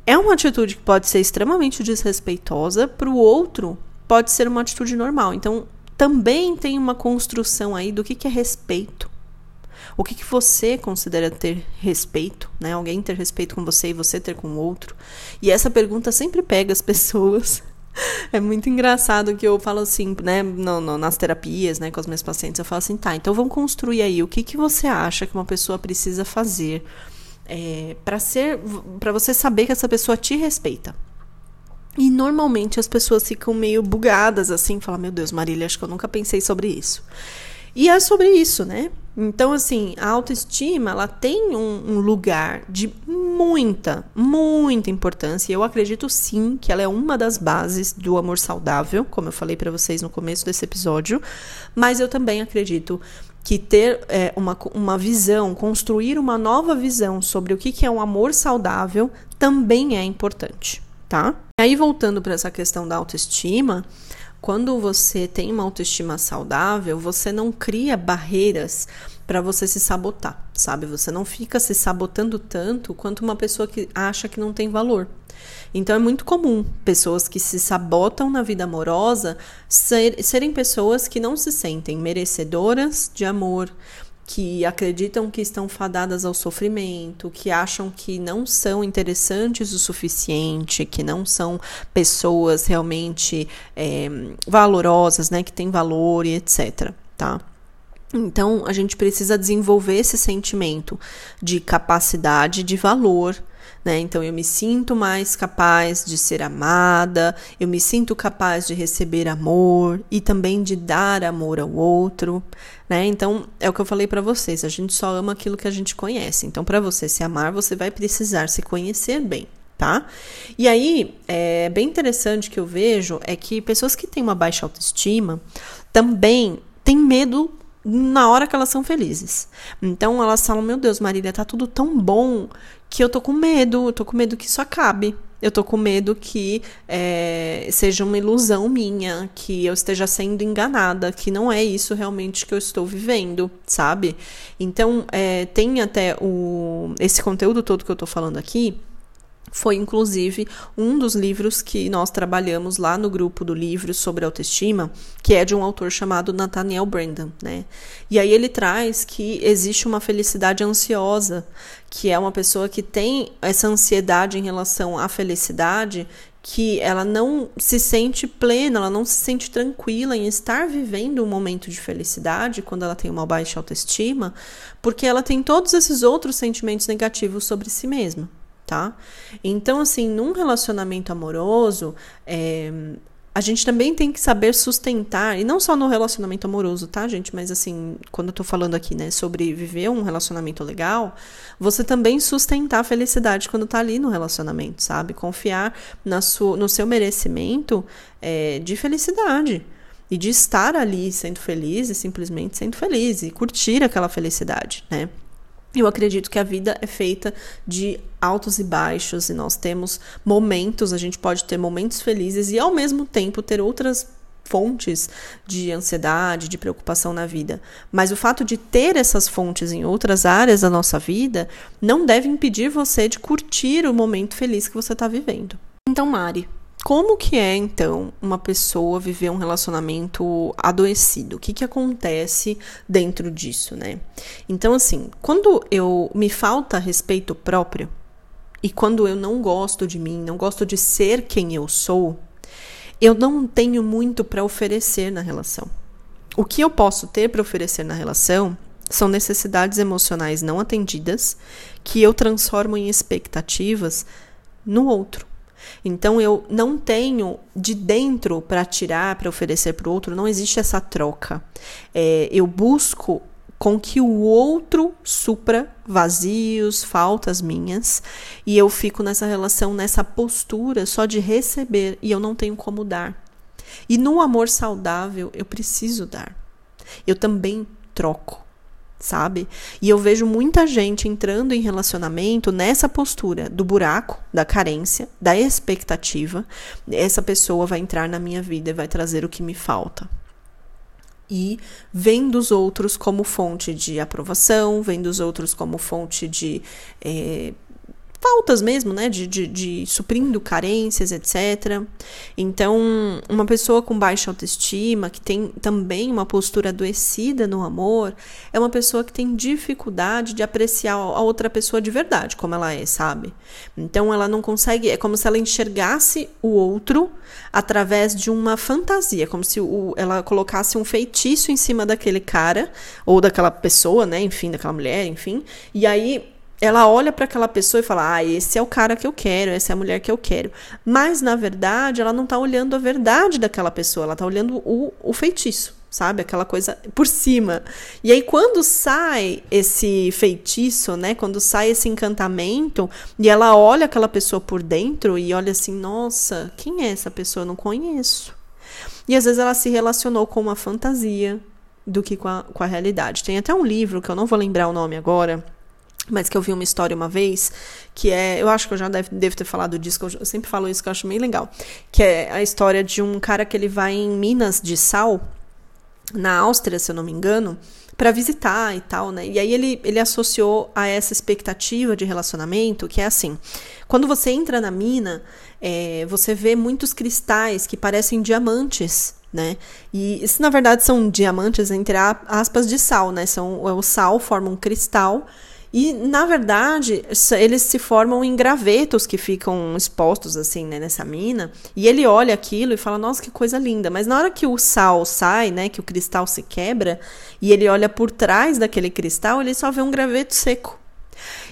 é uma atitude que pode ser extremamente desrespeitosa, para o outro pode ser uma atitude normal. Então, também tem uma construção aí do que, que é respeito. O que, que você considera ter respeito, né? Alguém ter respeito com você e você ter com o outro. E essa pergunta sempre pega as pessoas é muito engraçado que eu falo assim, né, no, no, nas terapias, né, com os meus pacientes, eu falo assim, tá, então vamos construir aí o que, que você acha que uma pessoa precisa fazer é, para ser, para você saber que essa pessoa te respeita. E normalmente as pessoas ficam meio bugadas assim, falam, meu Deus, Marília, acho que eu nunca pensei sobre isso. E é sobre isso, né? Então, assim, a autoestima, ela tem um, um, lugar de muita, muita importância. Eu acredito sim que ela é uma das bases do amor saudável, como eu falei para vocês no começo desse episódio. Mas eu também acredito que ter é, uma, uma visão, construir uma nova visão sobre o que, que é um amor saudável também é importante, tá? Aí, voltando para essa questão da autoestima, quando você tem uma autoestima saudável, você não cria barreiras para você se sabotar, sabe? Você não fica se sabotando tanto quanto uma pessoa que acha que não tem valor. Então é muito comum pessoas que se sabotam na vida amorosa ser, serem pessoas que não se sentem merecedoras de amor, que acreditam que estão fadadas ao sofrimento, que acham que não são interessantes o suficiente, que não são pessoas realmente é, valorosas, né, que têm valor e etc. Tá? Então a gente precisa desenvolver esse sentimento de capacidade, de valor né? Então eu me sinto mais capaz de ser amada, eu me sinto capaz de receber amor e também de dar amor ao outro, né? Então é o que eu falei para vocês, a gente só ama aquilo que a gente conhece. Então para você se amar, você vai precisar se conhecer bem. Tá? E aí, é bem interessante que eu vejo é que pessoas que têm uma baixa autoestima também têm medo na hora que elas são felizes. Então elas falam: Meu Deus, Marília, tá tudo tão bom que eu tô com medo, eu tô com medo que isso acabe. Eu tô com medo que é, seja uma ilusão minha, que eu esteja sendo enganada, que não é isso realmente que eu estou vivendo, sabe? Então, é, tem até o, esse conteúdo todo que eu tô falando aqui, foi inclusive um dos livros que nós trabalhamos lá no grupo do livro sobre autoestima, que é de um autor chamado Nathaniel Brandon, né? E aí ele traz que existe uma felicidade ansiosa, que é uma pessoa que tem essa ansiedade em relação à felicidade, que ela não se sente plena, ela não se sente tranquila em estar vivendo um momento de felicidade quando ela tem uma baixa autoestima, porque ela tem todos esses outros sentimentos negativos sobre si mesma tá? Então, assim, num relacionamento amoroso, é, a gente também tem que saber sustentar, e não só no relacionamento amoroso, tá, gente? Mas assim, quando eu tô falando aqui, né, sobre viver um relacionamento legal, você também sustentar a felicidade quando tá ali no relacionamento, sabe? Confiar na sua, no seu merecimento é, de felicidade. E de estar ali sendo feliz e simplesmente sendo feliz e curtir aquela felicidade, né? Eu acredito que a vida é feita de altos e baixos e nós temos momentos, a gente pode ter momentos felizes e ao mesmo tempo ter outras fontes de ansiedade, de preocupação na vida. Mas o fato de ter essas fontes em outras áreas da nossa vida não deve impedir você de curtir o momento feliz que você está vivendo. Então, Mari, como que é, então, uma pessoa viver um relacionamento adoecido? O que, que acontece dentro disso, né? Então, assim, quando eu me falta respeito próprio e quando eu não gosto de mim, não gosto de ser quem eu sou, eu não tenho muito para oferecer na relação. O que eu posso ter para oferecer na relação são necessidades emocionais não atendidas que eu transformo em expectativas no outro. Então eu não tenho de dentro para tirar, para oferecer para o outro, não existe essa troca. É, eu busco com que o outro supra vazios, faltas minhas, e eu fico nessa relação, nessa postura só de receber e eu não tenho como dar. E no amor saudável, eu preciso dar. Eu também troco, sabe? E eu vejo muita gente entrando em relacionamento nessa postura do buraco, da carência, da expectativa. Essa pessoa vai entrar na minha vida e vai trazer o que me falta e vendo os outros como fonte de aprovação, vendo os outros como fonte de é, faltas mesmo, né? De, de, de, suprindo carências, etc. Então, uma pessoa com baixa autoestima, que tem também uma postura adoecida no amor, é uma pessoa que tem dificuldade de apreciar a outra pessoa de verdade, como ela é, sabe? Então, ela não consegue, é como se ela enxergasse o outro através de uma fantasia, como se o, ela colocasse um feitiço em cima daquele cara, ou daquela pessoa, né? Enfim, daquela mulher, enfim. E aí ela olha para aquela pessoa e fala: "Ah, esse é o cara que eu quero, essa é a mulher que eu quero". Mas na verdade, ela não tá olhando a verdade daquela pessoa, ela tá olhando o, o feitiço, sabe? Aquela coisa por cima. E aí quando sai esse feitiço, né? Quando sai esse encantamento e ela olha aquela pessoa por dentro e olha assim: "Nossa, quem é essa pessoa? Eu não conheço". E às vezes ela se relacionou com uma fantasia do que com a, com a realidade. Tem até um livro que eu não vou lembrar o nome agora, mas que eu vi uma história uma vez, que é, eu acho que eu já deve, devo ter falado disso, que eu sempre falo isso que eu acho bem legal, que é a história de um cara que ele vai em Minas de Sal, na Áustria, se eu não me engano, para visitar e tal, né? E aí ele, ele associou a essa expectativa de relacionamento, que é assim, quando você entra na mina, é, você vê muitos cristais que parecem diamantes, né? E isso na verdade são diamantes entre aspas de sal, né? São o sal forma um cristal e, na verdade, eles se formam em gravetos que ficam expostos assim, né, nessa mina. E ele olha aquilo e fala: "Nossa, que coisa linda". Mas na hora que o sal sai, né, que o cristal se quebra, e ele olha por trás daquele cristal, ele só vê um graveto seco.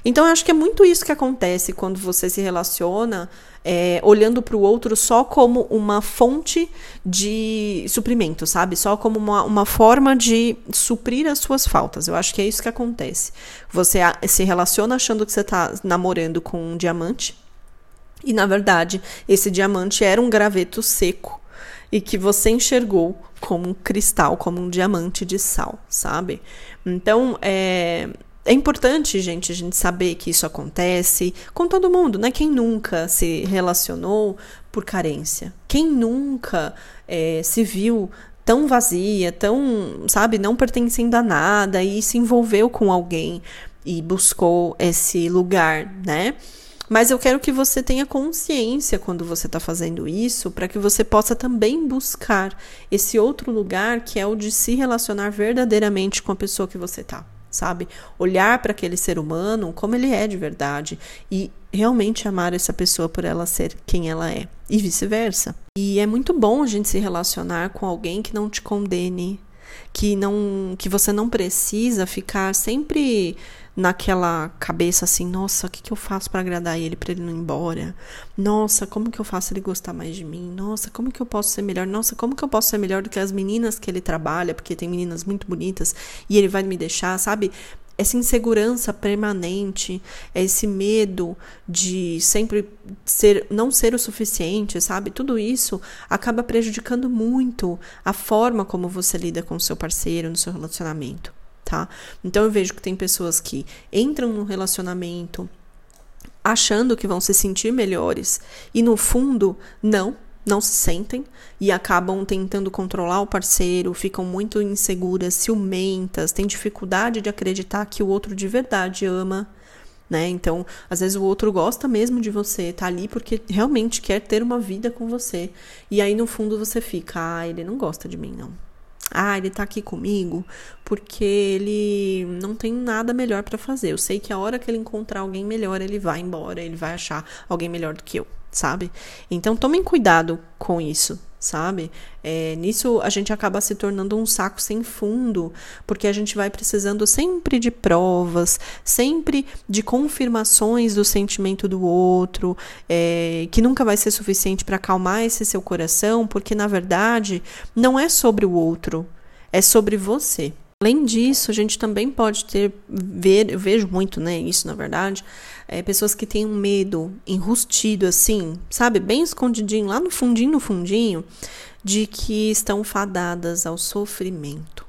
Então, eu acho que é muito isso que acontece quando você se relaciona é, olhando para o outro só como uma fonte de suprimento, sabe? Só como uma, uma forma de suprir as suas faltas. Eu acho que é isso que acontece. Você se relaciona achando que você está namorando com um diamante. E na verdade, esse diamante era um graveto seco e que você enxergou como um cristal, como um diamante de sal, sabe? Então, é, é importante, gente, a gente saber que isso acontece com todo mundo, né? Quem nunca se relacionou por carência? Quem nunca é, se viu tão vazia, tão, sabe, não pertencendo a nada e se envolveu com alguém e buscou esse lugar, né? Mas eu quero que você tenha consciência quando você está fazendo isso, para que você possa também buscar esse outro lugar que é o de se relacionar verdadeiramente com a pessoa que você está sabe? Olhar para aquele ser humano como ele é de verdade e realmente amar essa pessoa por ela ser quem ela é e vice-versa. E é muito bom a gente se relacionar com alguém que não te condene, que não que você não precisa ficar sempre naquela cabeça assim, nossa, o que, que eu faço para agradar ele para ele não ir embora? Nossa, como que eu faço ele gostar mais de mim? Nossa, como que eu posso ser melhor? Nossa, como que eu posso ser melhor do que as meninas que ele trabalha, porque tem meninas muito bonitas e ele vai me deixar, sabe? essa insegurança permanente, esse medo de sempre ser, não ser o suficiente, sabe? Tudo isso acaba prejudicando muito a forma como você lida com o seu parceiro no seu relacionamento tá? Então eu vejo que tem pessoas que entram no relacionamento achando que vão se sentir melhores e no fundo não, não se sentem e acabam tentando controlar o parceiro, ficam muito inseguras, ciumentas, têm dificuldade de acreditar que o outro de verdade ama. Né? Então, às vezes o outro gosta mesmo de você, tá ali porque realmente quer ter uma vida com você. E aí no fundo você fica, ah, ele não gosta de mim, não. Ah, ele tá aqui comigo porque ele não tem nada melhor para fazer. Eu sei que a hora que ele encontrar alguém melhor, ele vai embora, ele vai achar alguém melhor do que eu, sabe? Então tomem cuidado com isso, sabe? É, nisso a gente acaba se tornando um saco sem fundo, porque a gente vai precisando sempre de provas, sempre de confirmações do sentimento do outro, é, que nunca vai ser suficiente para acalmar esse seu coração, porque na verdade não é sobre o outro, é sobre você. Além disso, a gente também pode ter, ver, eu vejo muito, né, isso na verdade, é, pessoas que têm um medo enrustido assim, sabe, bem escondidinho, lá no fundinho, no fundinho, de que estão fadadas ao sofrimento.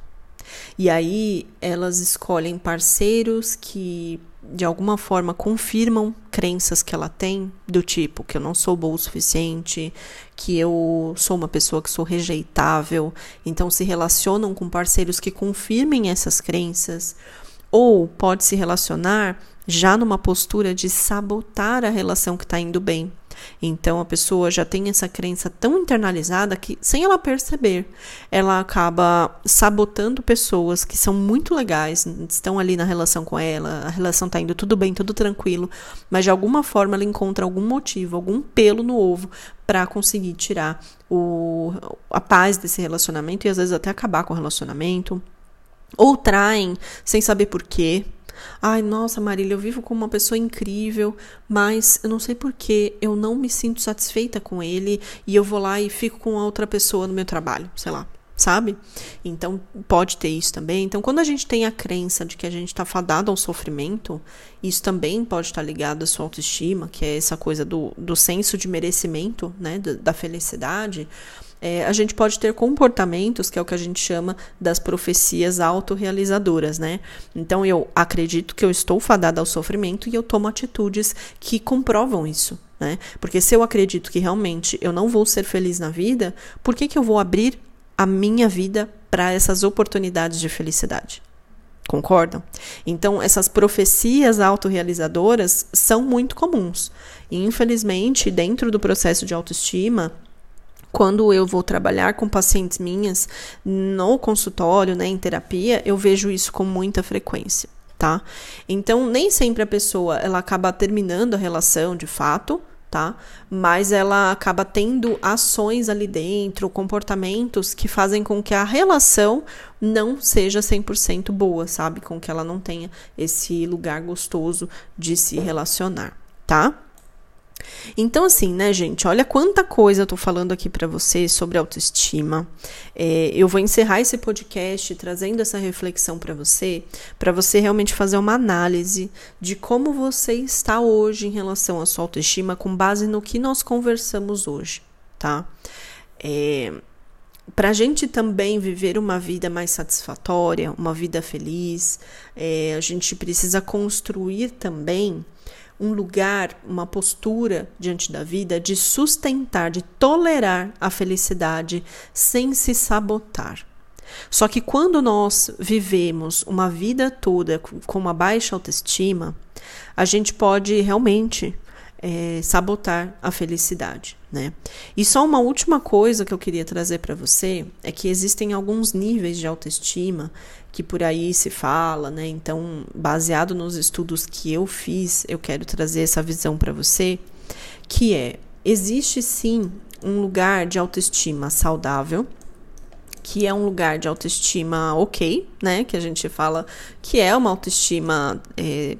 E aí elas escolhem parceiros que de alguma forma confirmam crenças que ela tem, do tipo que eu não sou boa o suficiente, que eu sou uma pessoa que sou rejeitável, então se relacionam com parceiros que confirmem essas crenças, ou pode se relacionar já numa postura de sabotar a relação que está indo bem. Então a pessoa já tem essa crença tão internalizada que, sem ela perceber, ela acaba sabotando pessoas que são muito legais, estão ali na relação com ela, a relação está indo tudo bem, tudo tranquilo, mas de alguma forma ela encontra algum motivo, algum pelo no ovo para conseguir tirar o, a paz desse relacionamento e às vezes até acabar com o relacionamento. Ou traem sem saber por quê, Ai, nossa, Marília, eu vivo com uma pessoa incrível, mas eu não sei porquê, eu não me sinto satisfeita com ele e eu vou lá e fico com outra pessoa no meu trabalho, sei lá, sabe? Então pode ter isso também. Então, quando a gente tem a crença de que a gente está fadado ao sofrimento, isso também pode estar ligado à sua autoestima, que é essa coisa do, do senso de merecimento, né, da felicidade é, a gente pode ter comportamentos, que é o que a gente chama das profecias autorrealizadoras, né? Então eu acredito que eu estou fadada ao sofrimento e eu tomo atitudes que comprovam isso. Né? Porque se eu acredito que realmente eu não vou ser feliz na vida, por que, que eu vou abrir a minha vida para essas oportunidades de felicidade? Concordam? Então, essas profecias autorrealizadoras são muito comuns. E, infelizmente, dentro do processo de autoestima, quando eu vou trabalhar com pacientes minhas no consultório, né, em terapia, eu vejo isso com muita frequência, tá? Então, nem sempre a pessoa ela acaba terminando a relação de fato, tá? Mas ela acaba tendo ações ali dentro, comportamentos que fazem com que a relação não seja 100% boa, sabe? Com que ela não tenha esse lugar gostoso de se relacionar, tá? Então, assim, né, gente? Olha quanta coisa eu tô falando aqui para você sobre autoestima. É, eu vou encerrar esse podcast trazendo essa reflexão para você, para você realmente fazer uma análise de como você está hoje em relação à sua autoestima, com base no que nós conversamos hoje, tá? É, para a gente também viver uma vida mais satisfatória, uma vida feliz, é, a gente precisa construir também um lugar, uma postura diante da vida de sustentar, de tolerar a felicidade sem se sabotar. Só que quando nós vivemos uma vida toda com uma baixa autoestima, a gente pode realmente é, sabotar a felicidade, né? E só uma última coisa que eu queria trazer para você é que existem alguns níveis de autoestima que por aí se fala, né? Então, baseado nos estudos que eu fiz, eu quero trazer essa visão para você, que é existe sim um lugar de autoestima saudável, que é um lugar de autoestima ok, né? Que a gente fala que é uma autoestima é,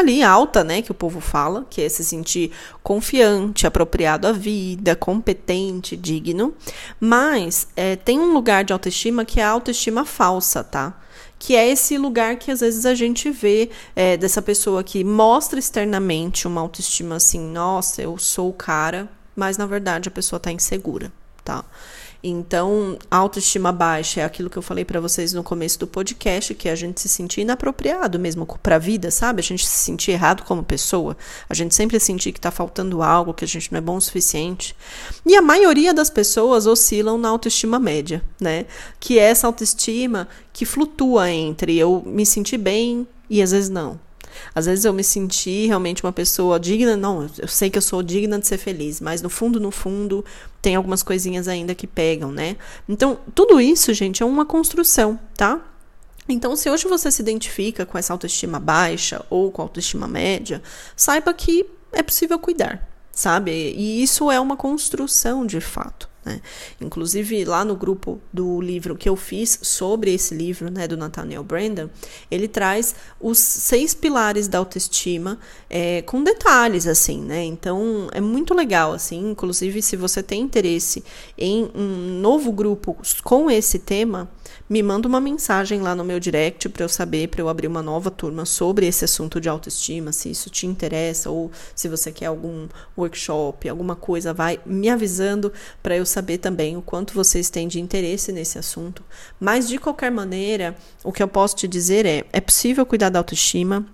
ali alta, né, que o povo fala, que é se sentir confiante, apropriado à vida, competente, digno. Mas é, tem um lugar de autoestima que é a autoestima falsa, tá? Que é esse lugar que às vezes a gente vê é, dessa pessoa que mostra externamente uma autoestima assim, nossa, eu sou o cara, mas na verdade a pessoa tá insegura, tá? Então, autoestima baixa é aquilo que eu falei para vocês no começo do podcast, que é a gente se sentir inapropriado mesmo para a vida, sabe? A gente se sentir errado como pessoa, a gente sempre sentir que está faltando algo, que a gente não é bom o suficiente. E a maioria das pessoas oscilam na autoestima média, né? Que é essa autoestima que flutua entre eu me sentir bem e às vezes não. Às vezes eu me senti realmente uma pessoa digna, não, eu sei que eu sou digna de ser feliz, mas no fundo, no fundo, tem algumas coisinhas ainda que pegam, né? Então, tudo isso, gente, é uma construção, tá? Então, se hoje você se identifica com essa autoestima baixa ou com autoestima média, saiba que é possível cuidar, sabe? E isso é uma construção de fato Né? Inclusive, lá no grupo do livro que eu fiz sobre esse livro, né, do Nathaniel Brandon, ele traz os seis pilares da autoestima é, com detalhes, assim, né? Então, é muito legal, assim. Inclusive, se você tem interesse em um novo grupo com esse tema, me manda uma mensagem lá no meu direct para eu saber, para eu abrir uma nova turma sobre esse assunto de autoestima, se isso te interessa ou se você quer algum workshop, alguma coisa, vai me avisando para eu saber também o quanto vocês têm de interesse nesse assunto. Mas de qualquer maneira, o que eu posso te dizer é: é possível cuidar da autoestima,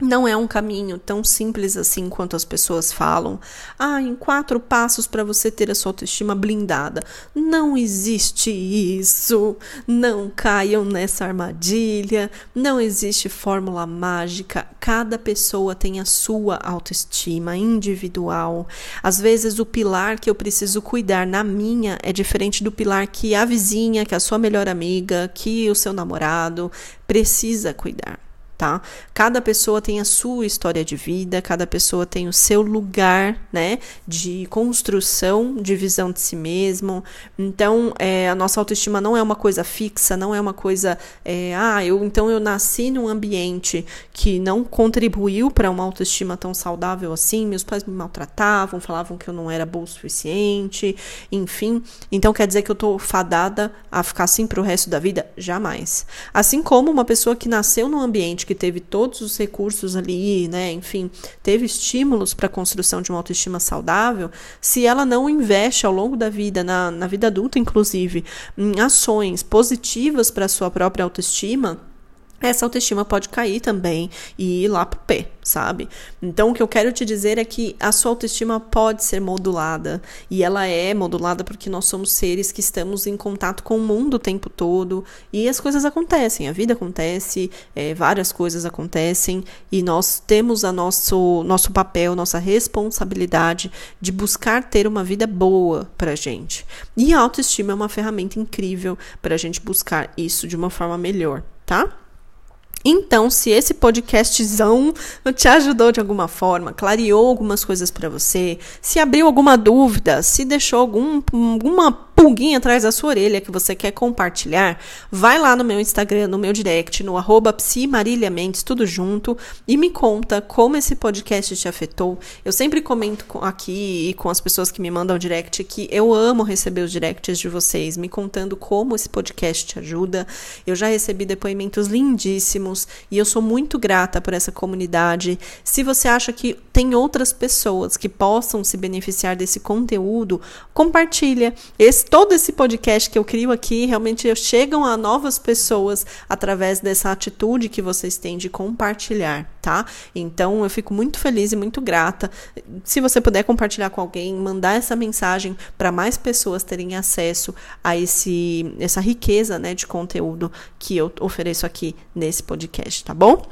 não é um caminho tão simples assim quanto as pessoas falam. Ah, em quatro passos para você ter a sua autoestima blindada. Não existe isso. Não caiam nessa armadilha. Não existe fórmula mágica. Cada pessoa tem a sua autoestima individual. Às vezes, o pilar que eu preciso cuidar na minha é diferente do pilar que a vizinha, que a sua melhor amiga, que o seu namorado precisa cuidar tá? Cada pessoa tem a sua história de vida, cada pessoa tem o seu lugar, né, de construção, de visão de si mesmo. Então, é, a nossa autoestima não é uma coisa fixa, não é uma coisa, é, ah, eu então eu nasci num ambiente que não contribuiu para uma autoestima tão saudável assim. Meus pais me maltratavam, falavam que eu não era boa o suficiente, enfim. Então, quer dizer que eu tô fadada a ficar assim pro resto da vida? Jamais. Assim como uma pessoa que nasceu num ambiente que teve todos os recursos ali, né, enfim, teve estímulos para a construção de uma autoestima saudável, se ela não investe ao longo da vida, na, na vida adulta inclusive, em ações positivas para a sua própria autoestima, essa autoestima pode cair também e ir lá pro pé, sabe? Então, o que eu quero te dizer é que a sua autoestima pode ser modulada e ela é modulada porque nós somos seres que estamos em contato com o mundo o tempo todo e as coisas acontecem, a vida acontece, é, várias coisas acontecem e nós temos a nosso, nosso papel, nossa responsabilidade de buscar ter uma vida boa pra gente. E a autoestima é uma ferramenta incrível para a gente buscar isso de uma forma melhor, tá? Então, se esse podcastzão te ajudou de alguma forma, clareou algumas coisas para você, se abriu alguma dúvida, se deixou algum, alguma pulguinha atrás da sua orelha que você quer compartilhar, vai lá no meu Instagram, no meu direct, no arroba tudo junto, e me conta como esse podcast te afetou. Eu sempre comento aqui e com as pessoas que me mandam direct que eu amo receber os directs de vocês, me contando como esse podcast te ajuda. Eu já recebi depoimentos lindíssimos e eu sou muito grata por essa comunidade. Se você acha que tem outras pessoas que possam se beneficiar desse conteúdo, compartilha. Esse, todo esse podcast que eu crio aqui realmente chegam a novas pessoas através dessa atitude que vocês têm de compartilhar, tá? Então eu fico muito feliz e muito grata. Se você puder compartilhar com alguém, mandar essa mensagem para mais pessoas terem acesso a esse essa riqueza, né, de conteúdo que eu ofereço aqui nesse podcast tá bom?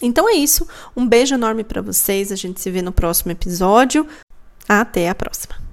Então é isso. Um beijo enorme para vocês. A gente se vê no próximo episódio. Até a próxima.